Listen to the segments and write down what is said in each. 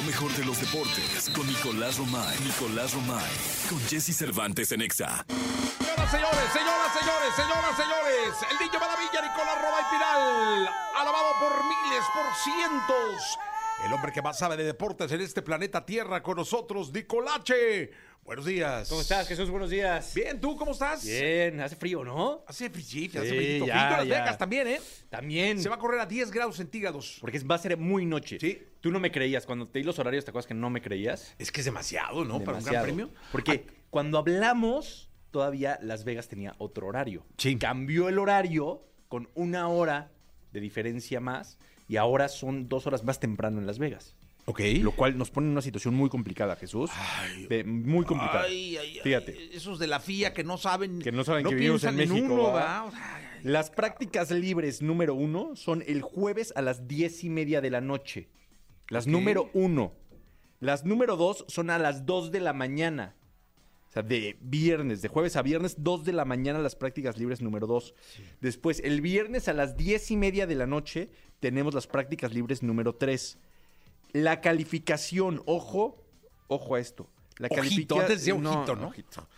Lo mejor de los deportes con Nicolás Romay. Nicolás Romay. Con Jesse Cervantes en Exa. Señoras, señores, señoras, señores, señoras, señores. El niño maravilla, Nicolás Romay Pinal. Alabado por miles, por cientos. El hombre que más sabe de deportes en este planeta Tierra con nosotros, Nicolache. Buenos días. ¿Cómo estás, Jesús? Buenos días. Bien, ¿tú cómo estás? Bien, hace frío, ¿no? Hace frío, hace frío. ya, Frío en Las ya. Vegas también, ¿eh? También. Se va a correr a 10 grados centígrados. Porque es- va a ser muy noche. Sí. Tú no me creías. Cuando te di los horarios, ¿te acuerdas que no me creías? Es que es demasiado, ¿no? Para un gran Demasiado. premio. Porque cuando hablamos, todavía Las Vegas tenía otro horario. Sí. Cambió el horario con una hora de diferencia más y ahora son dos horas más temprano en Las Vegas. Ok. Lo cual nos pone en una situación muy complicada, Jesús. De- muy complicada. Ay, ay, ay, Fíjate. Esos de la FIA que no saben. Que no saben que vivimos en México, Las prácticas libres número uno son el jueves a las diez y media de la noche. Las número uno. Las número dos son a las dos de la mañana. O sea, de viernes, de jueves a viernes, dos de la mañana las prácticas libres número dos. Después, el viernes a las diez y media de la noche tenemos las prácticas libres número tres. La calificación, ojo, ojo a esto. La Ojito, califica- antes decía ojito, ¿no? ojito.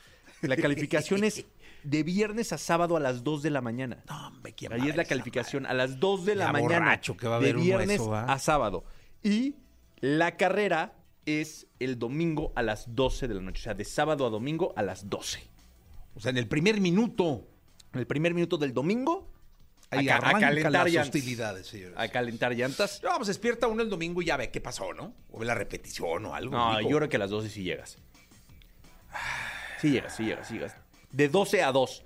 La calificación es de viernes a sábado a las 2 de la mañana. No, hombre, qué Ahí es la madre, calificación a las 2 de la mañana. que va a de viernes eso, ¿va? a sábado. Y la carrera es el domingo a las 12 de la noche. O sea, de sábado a domingo a las 12. O sea, en el primer minuto. En el primer minuto del domingo, Ahí a, a calentar las hostilidades, señores. A calentar llantas. No, pues despierta uno el domingo y ya ve qué pasó, ¿no? O ve la repetición o algo. No, yo creo que a las 12 sí llegas. Sí llegas, sí llegas, sí llegas. De 12 a 2.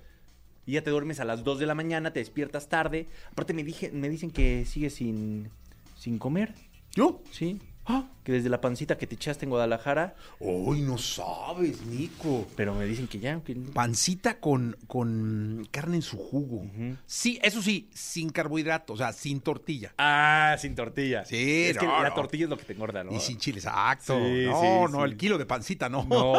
Y ya te duermes a las 2 de la mañana, te despiertas tarde. Aparte me, dije, me dicen que sigues sin, sin comer. ¿Yo? Sí. Ah. Que desde la pancita que te echaste en Guadalajara. Uy, no sabes, Nico. Pero me dicen que ya. que- Pancita con, con carne en su jugo. Sí, eso sí, sin carbohidrato, o sea, sin tortilla. Ah, sin tortilla. Sí, Es que no, la tortilla es lo que te engorda, ¿no? Y sin chile, exacto. Sí, no, sí, no, sí. el kilo de pancita no. No.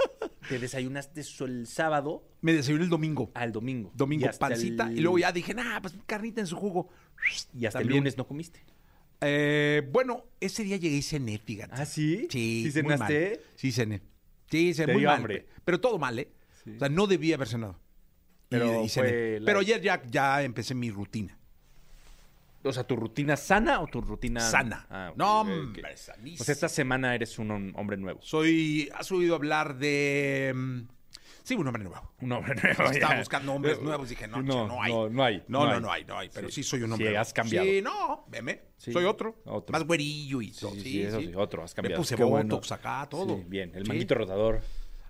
te desayunaste eso el sábado Me desayuné el domingo. al domingo. Domingo Y pancita. el- Y luego ya dije, nah, pues carnita en su jugo. Y hasta el lunes no comiste. Eh, bueno, ese día llegué y cené, fíjate. ¿Ah, sí? Sí, ¿Sí muy cenaste? mal. Sí, cené. Sí, cené Te muy dio mal. hambre. Pero todo mal, ¿eh? O sea, no debía haber cenado. Pero Y- y cené. fue la- Pero ayer ya, ya empecé mi rutina. O sea, ¿tu rutina sana o tu rutina Sana. Ah, ok, no, ok, ok. hombre, sanísimo. O sea, esta semana eres un hom- hombre nuevo. Soy... ¿Has oído hablar de...? mm, Sí, un hombre nuevo. Un hombre nuevo. Estaba ya. buscando hombres nuevos. Dije, no, No, no, no hay. no, no hay, No, no no, hay. no hay, no hay. Pero sí, Sí. soy un hombre Sí, nuevo. has cambiado. Sí, no, veme. Sí, soy otro. otro. Más güerillo y todo. Sí, Sí, sí, eso sí, otro, has cambiado. Me puse Qué bueno. botox acá, todo. Sí, bien, el manguito rotador.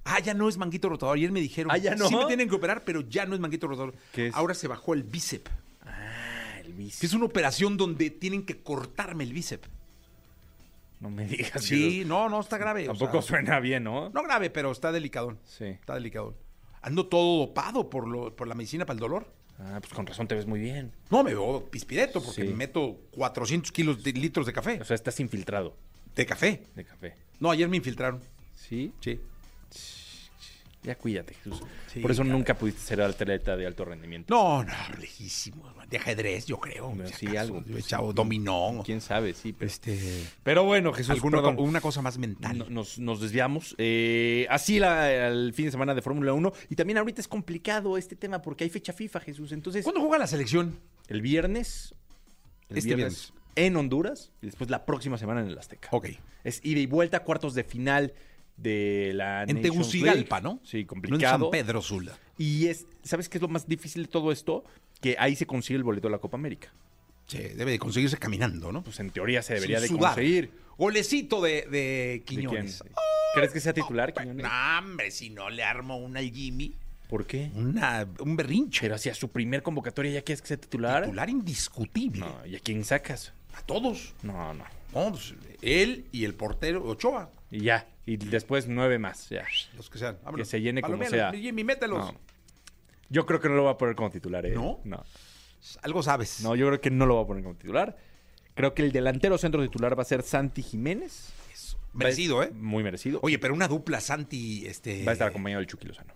Ah, ya no es manguito rotador. Ayer me dijeron. Ah, ¿ya no? Sí me tienen que operar, pero ya no es manguito rotador. ¿Qué es? Ahora se bajó el bíceps. Ah, el bici. Que es una operación donde tienen que cortarme el bíceps. No me digas. Sí, no, no, está grave. o Tampoco sea, suena bien, ¿no? No grave, pero está delicadón. Sí. Está delicadón. Ando todo dopado por, lo, por la medicina para el dolor. Ah, pues con razón te ves muy bien. No, me veo pispireto porque Sí. me meto 400 kilos de litros de café. O sea, estás infiltrado De café. de café. No, ayer me infiltraron. ¿Sí? Sí. Ya cuídate, Jesús. Sí, Por eso nunca pudiste ser atleta de alto rendimiento. No, no, lejísimo. De ajedrez, yo creo. Si sí, acaso. algo, pues, echado sí. dominó. ¿Quién sabe? Sí, pero... Este. Pero bueno, Jesús, perdón. una cosa más mental. No- Nos, nos desviamos. Eh, así la, el fin de semana de Fórmula 1. Y también ahorita es complicado este tema porque hay fecha FIFA, Jesús. Entonces, ¿Cuándo juega la selección? el viernes, el Este viernes en Honduras y después la próxima semana en el Azteca. Ok. Es ida y vuelta, cuartos de final de la En Nations Tegucigalpa, League. ¿no? Sí, No en complicado. San Pedro Sula. Y es, ¿sabes qué es lo más difícil de todo esto? Que ahí se consigue el boleto de la Copa América. Sí, debe de conseguirse caminando, ¿no? Pues en teoría se debería Sin de sudar. conseguir. Golecito de, de ¿De Quiñones. quién? ¿Crees que sea titular, Quiñones? No, hombre, si no le armo una al Jimmy, ¿Por qué? una, un berrinche. Pero hacia su primer convocatoria ya quieres que sea titular. Titular indiscutible. No, ¿y a quién sacas? A todos. No, no. No, pues, él y el portero Ochoa. Y ya. Y después nueve más. Ya. Los que sean. Que se llene como sea. Jimmy, mételos. No. Yo creo que no lo va a poner como titular, ¿eh? ¿No? No. Algo sabes. No, yo creo que no lo va a poner como titular. Creo que el delantero centro titular va a ser Santi Jiménez. Eso. Merecido, ¿eh? Muy merecido. Oye, pero una dupla Santi, este. Va a estar acompañado del Chucky Lozano.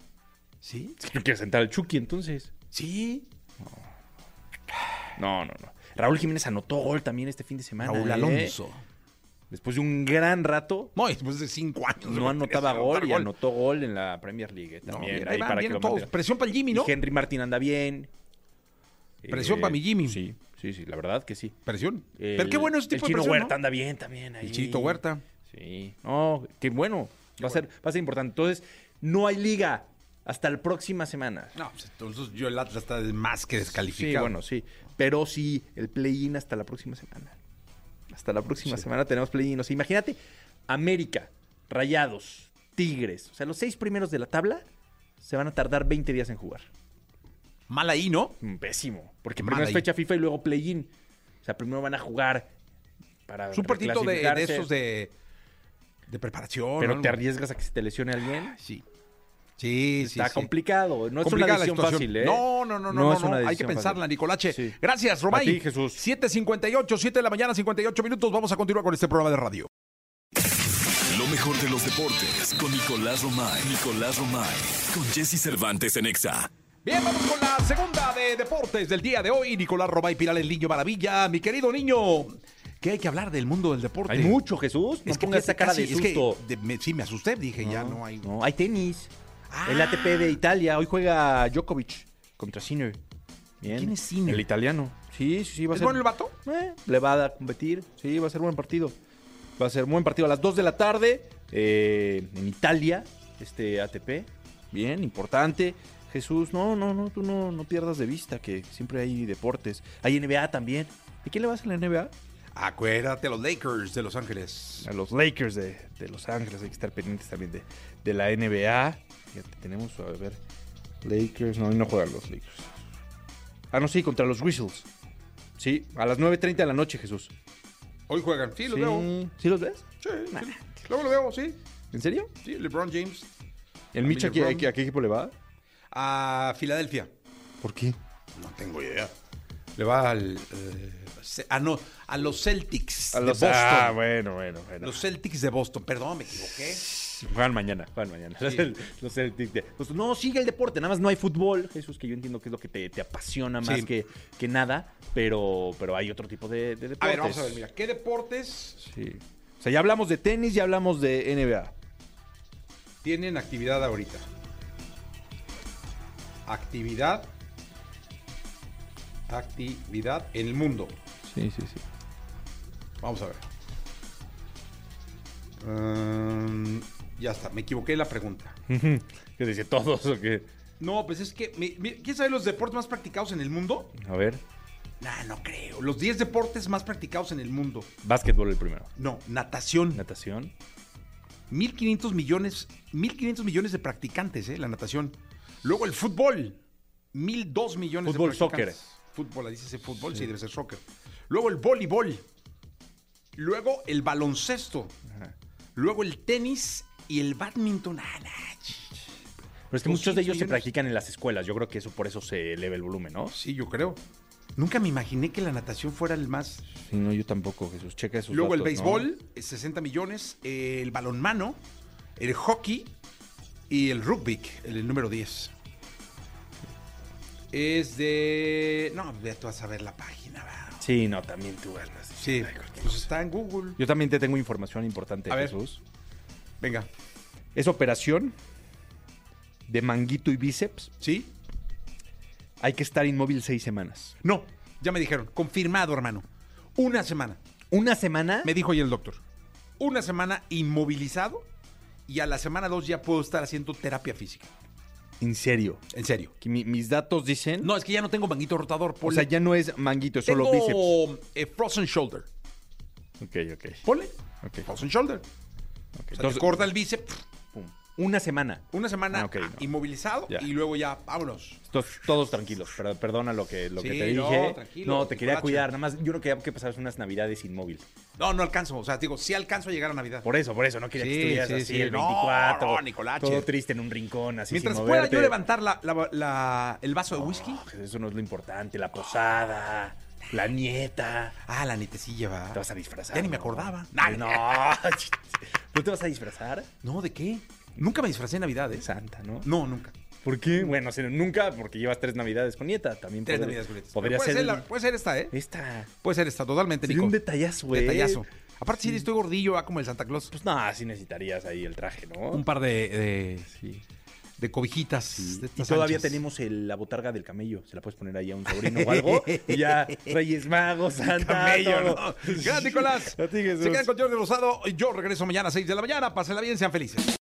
¿Sí? Es que no quiere sentar al Chucky, entonces. Sí. No, no, no. Raúl Jiménez anotó gol también este fin de semana. Raúl ¿eh? Después de un gran rato, No, después de cinco años. no anotaba gol y anotó gol en la Premier League eh, No, también. bien, ahí ahí van, para que lo todos. Presión para el Jimmy, ¿no? Y Henry Martin anda bien. Presión pa' mi Jimmy. Sí, sí, sí, la verdad que sí. Presión. El- Pero qué bueno ese tipo El de Chino presión, Huerta ¿no? anda bien también ahí. El Chinito Huerta. Sí. No, qué bueno. Va a, ser, va a ser importante. Entonces, no hay liga hasta la próxima semana. No, pues entonces yo el Atlas está más que Sí, descalificado. bueno, sí. Pero sí, el play-in hasta la próxima semana. Hasta la próxima Sí. semana tenemos play-in. O sea, imagínate, América, Rayados, Tigres. O sea, los seis primeros de la tabla se van a tardar 20 días en jugar. Mal ahí, ¿no? Mm, Pésimo. Porque Mal primero es fecha FIFA y luego play-in. O sea, primero van a jugar para Es un de, de esos de, de preparación. Pero ¿no? te arriesgas a que se te lesione alguien. Sí. Sí, sí. Está sí. complicado. No es Complicada una la decisión situación. fácil, ¿eh? No, no, no, no, No no, es una no. Hay que pensarla, fácil. Nicolache. Sí. Gracias, Romay. A ti, Jesús. 7.58, 7 de la mañana, 58 minutos. Vamos a continuar con este programa de radio. Lo mejor de los deportes con Nicolás Romay. Nicolás Romay. Con Jesse Cervantes en Exa. Bien, vamos con la segunda de deportes del día de hoy. Nicolás Romay Piral, el niño maravilla. Mi querido niño, ¿qué hay que hablar del mundo del deporte? Hay mucho, Jesús. No Es que pongas esa cara casi- de es que susto. de- me- sí, me asusté. Dije, ya no hay. No, hay tenis. Ah. El ATP de Italia. Hoy juega Djokovic contra Sinner. Bien. ¿Quién es Sinner? El italiano. Sí, sí, sí. Va a ¿Es ser... bueno el vato? Eh, le va a competir. Sí, va a ser buen partido. Va a ser buen partido a las 2 de la tarde eh, en Italia, este ATP. Bien, importante. Jesús, no, no, no, tú no, no pierdas de vista que siempre hay deportes. Hay NBA también. ¿Y quién le vas a la NBA? Acuérdate, los Lakers de Los Ángeles. A los Lakers de, de Los Ángeles. Hay que estar pendientes también de, de la NBA. Fíjate, tenemos, a ver, Lakers. No, hoy no juegan los Lakers. Ah, no, sí, contra los Whistles. Sí, a las 9.30 de la noche, Jesús. Hoy juegan. Sí, los sí. veo. ¿Sí los ves? Sí, sí. Luego lo veo, sí. ¿En serio? Sí, LeBron James. ¿El Mitch a, qué- a equipo le va? A Filadelfia. ¿Por qué? No tengo idea. Le va al. eh, ah, no, a los Celtics A los de Boston. Ah, bueno, bueno, bueno. Los Celtics de Boston. Perdón, me equivoqué. Juegan mañana, juegan mañana. Los Celtics de- pues, no, sigue el deporte, nada más no hay fútbol, Jesús, que yo entiendo que es lo que te, te apasiona más Sí. que, que nada, pero, pero hay otro tipo de, de deportes. A ver, vamos a ver, mira. ¿Qué deportes Sí. O sea, ya hablamos de tenis, ya hablamos de NBA. tienen actividad ahorita? Actividad. Actividad en el mundo. Sí, sí, sí. Vamos a ver. Mm, ya está, me equivoqué en la pregunta. ¿Qué dice todos o qué? No, pues es que. me- me- ¿Quién sabe los deportes más practicados en el mundo? A ver. Nah, no creo. Los 10 deportes más practicados en el mundo. Básquetbol el primero. No, natación. Natación. 1.500 millones, 1.500 millones de practicantes, ¿eh? La natación. Luego el fútbol. 1.002 millones Fútbol, de practicantes. soccer. Fútbol, ahí dice ese fútbol, sí. debe ser soccer. Luego el voleibol. Luego el baloncesto. Ajá. Luego el tenis y el badminton. Ah, Pero es que muchos de 200 ellos se millones. practican en las escuelas. Yo creo que eso por eso se eleva el volumen, ¿no? Sí, yo creo. Nunca me imaginé que la natación fuera el más. Sí, no, yo tampoco, Jesús. Checa esos Luego el béisbol, eh, 60 millones. eh, el balonmano, el hockey y el rugby, el, número 10. Es de. No, ve tú vas a ver la página, va. Sí, no, también tú andas. Sí, Ay, pues está en Google. Yo también te tengo información importante, A ver. Jesús. Venga. Esa operación de manguito y bíceps, ¿Sí? hay que estar inmóvil seis semanas. No, ya me dijeron. Confirmado, hermano. Una semana. ¿Una semana? Me dijo hoy el doctor. Una semana inmovilizado y a la semana dos ya puedo estar haciendo terapia física. En serio. En serio. Que mi- mis datos dicen... No, es que ya no tengo manguito rotador. o sea, ya no es manguito, es solo bíceps. Tengo eh, frozen shoulder. Ok, ok. Ponle. ok, Frozen shoulder. ok. O sea, Entonces, corta el bíceps, pum. Una semana. una semana Ah, ok, no. inmovilizado Ya. y luego ya, vámonos. Todos, todos tranquilos, pero perdona lo que, lo que Sí, te no, dije. tranquilo, No, te quería Nicolache. cuidar. Nada más, yo no quería que pasaras unas navidades inmóvil. No, no alcanzo. O sea, digo, sí alcanzo a llegar a Navidad. Por eso, por eso. No quería Sí, que estuvieras sí, así sí. el No, 24. no, Nicolache. Todo triste en un rincón, así Mientras sin pueda moverte. yo levantar la- la- la- el vaso de whisky. Eso no es lo importante. La posada, la nieta. Ah, la netecilla va. Te vas a disfrazar. Ya ni me ¿no? acordaba. No. ¿No te vas a disfrazar? No, ¿de qué? Nunca me disfracé en Navidad, ¿eh? Santa, ¿no? No, nunca. ¿Por qué? Bueno, o sea, nunca, porque llevas tres navidades con nieta. También Tres podría- Navidades con leches. Podría puede ser. puede ser esta, ¿eh? Esta. Puede ser esta, totalmente, Sería Nico. un detallazo, güey. Detallazo. Aparte, sí, estoy gordillo, va como el Santa Claus. Pues nada, sí necesitarías ahí el traje, ¿no? Un par de, de, sí, de cobijitas. de Y estas todavía anchas. tenemos el- la botarga del camello. Se la puedes poner ahí a un sobrino o algo. y ya, Reyes Magos, Santa. Camello, todo. ¿no? Gracias, Nicolás. A ti, Jesús. Se quedan con Jordi Rosado. Yo regreso mañana a 6 de la mañana. Pásenla bien, sean felices.